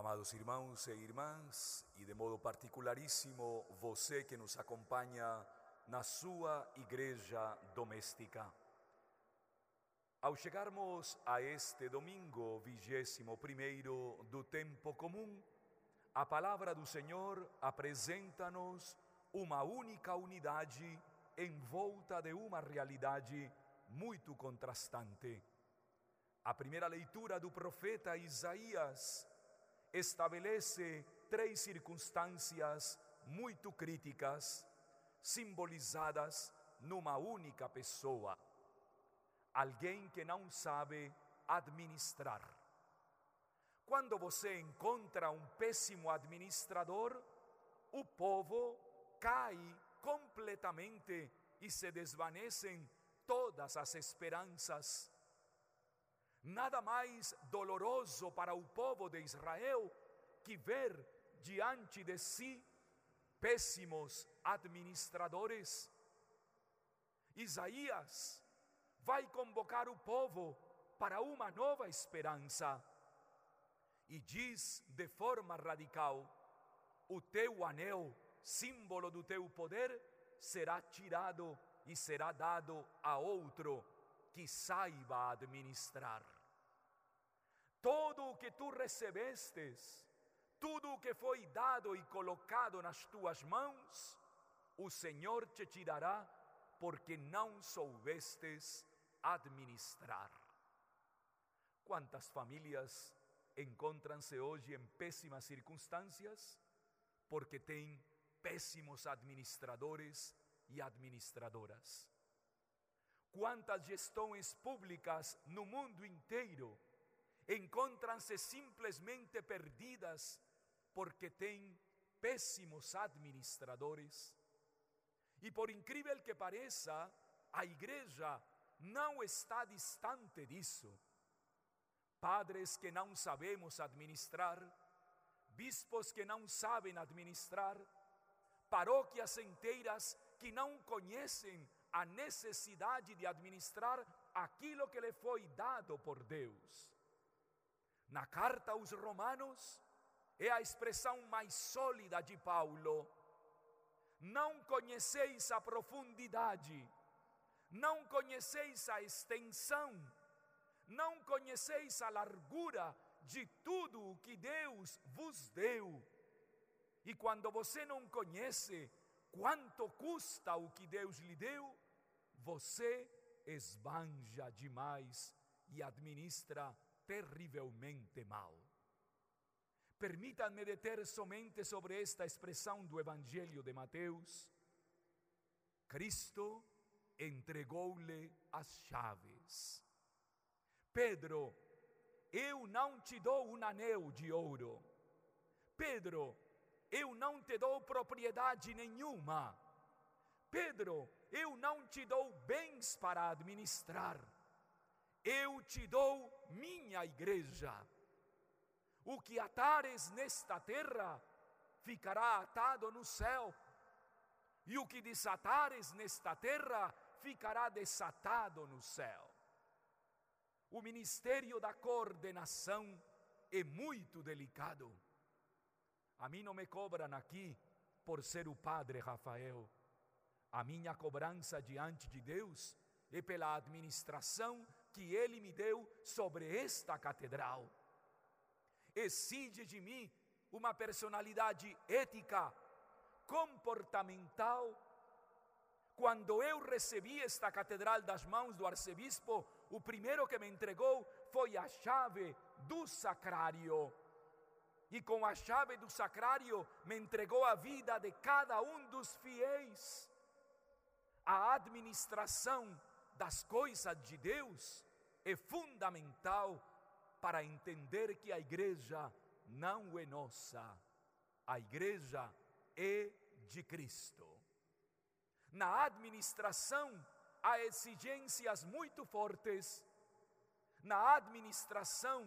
Amados irmãos e irmãs, e de modo particularíssimo você que nos acompanha na sua igreja doméstica. Ao chegarmos a este domingo vigésimo primeiro do tempo comum, a palavra do Senhor apresenta-nos uma única unidade em volta de uma realidade muito contrastante. A primeira leitura do profeta Isaías estabelece três circunstâncias muito críticas, simbolizadas numa única pessoa. Alguém que não sabe administrar. Quando você encontra um péssimo administrador, o povo cai completamente e se desvanecem todas as esperanças. Nada mais doloroso para o povo de Israel que ver diante de si péssimos administradores. Isaías vai convocar o povo para uma nova esperança e diz de forma radical: o teu anel, símbolo do teu poder, será tirado e será dado a outro que saiba administrar. Todo o que tu recebestes, tudo o que foi dado e colocado nas tuas mãos, o Senhor te tirará, porque não soubestes administrar. Quantas famílias encontram-se hoje em péssimas circunstâncias porque têm péssimos administradores e administradoras? Quantas gestões públicas no mundo inteiro encontram-se simplesmente perdidas porque têm péssimos administradores? E por incrível que pareça, a igreja não está distante disso. Padres que não sabemos administrar, bispos que não sabem administrar, paróquias inteiras que não conhecem a necessidade de administrar aquilo que lhe foi dado por Deus. Na carta aos Romanos, é a expressão mais sólida de Paulo. Não conheceis a profundidade, não conheceis a extensão, não conheceis a largura de tudo o que Deus vos deu. E quando você não conhece quanto custa o que Deus lhe deu, você esbanja demais e administra terrivelmente mal. Permitam-me deter somente sobre esta expressão do Evangelho de Mateus. Cristo entregou-lhe as chaves. Pedro, eu não te dou um anel de ouro. Pedro, eu não te dou propriedade nenhuma. Pedro, eu não te dou bens para administrar. Eu te dou minha igreja. O que atares nesta terra ficará atado no céu, e o que desatares nesta terra ficará desatado no céu. O ministério da coordenação é muito delicado. A mim não me cobram aqui por ser o padre Rafael. A minha cobrança diante de Deus é pela administração que Ele me deu sobre esta catedral. Exige de mim uma personalidade ética, comportamental. Quando eu recebi esta catedral das mãos do arcebispo, o primeiro que me entregou foi a chave do sacrário. E com a chave do sacrário me entregou a vida de cada um dos fiéis. A administração das coisas de Deus é fundamental para entender que a igreja não é nossa, a igreja é de Cristo. Na administração há exigências muito fortes. Na administração,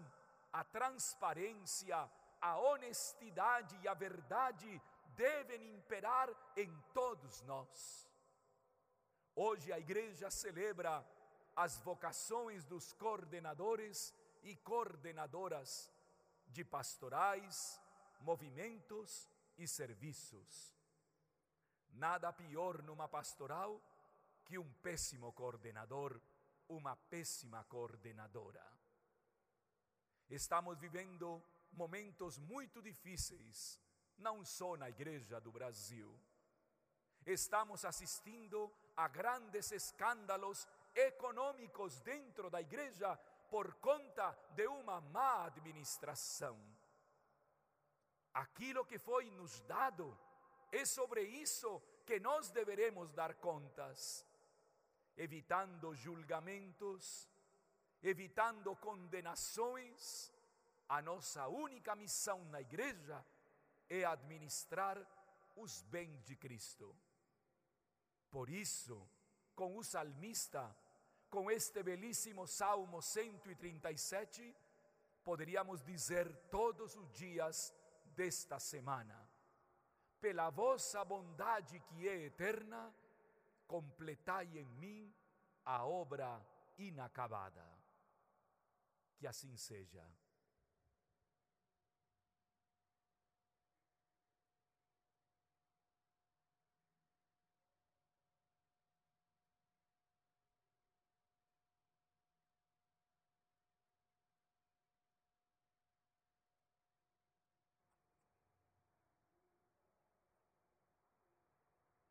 a transparência, a honestidade e a verdade devem imperar em todos nós. Hoje a igreja celebra as vocações dos coordenadores e coordenadoras de pastorais, movimentos e serviços. Nada pior numa pastoral que um péssimo coordenador, uma péssima coordenadora. Estamos vivendo momentos muito difíceis, não só na Igreja do Brasil. Estamos assistindo a grandes escândalos econômicos dentro da igreja por conta de uma má administração. Aquilo que foi nos dado é sobre isso que nós deveremos dar contas, evitando julgamentos, evitando condenações. A nossa única missão na igreja é administrar os bens de Cristo. Por isso, com o salmista, com este belíssimo Salmo 137, poderíamos dizer todos os dias desta semana: pela vossa bondade que é eterna, completai em mim a obra inacabada. Que assim seja.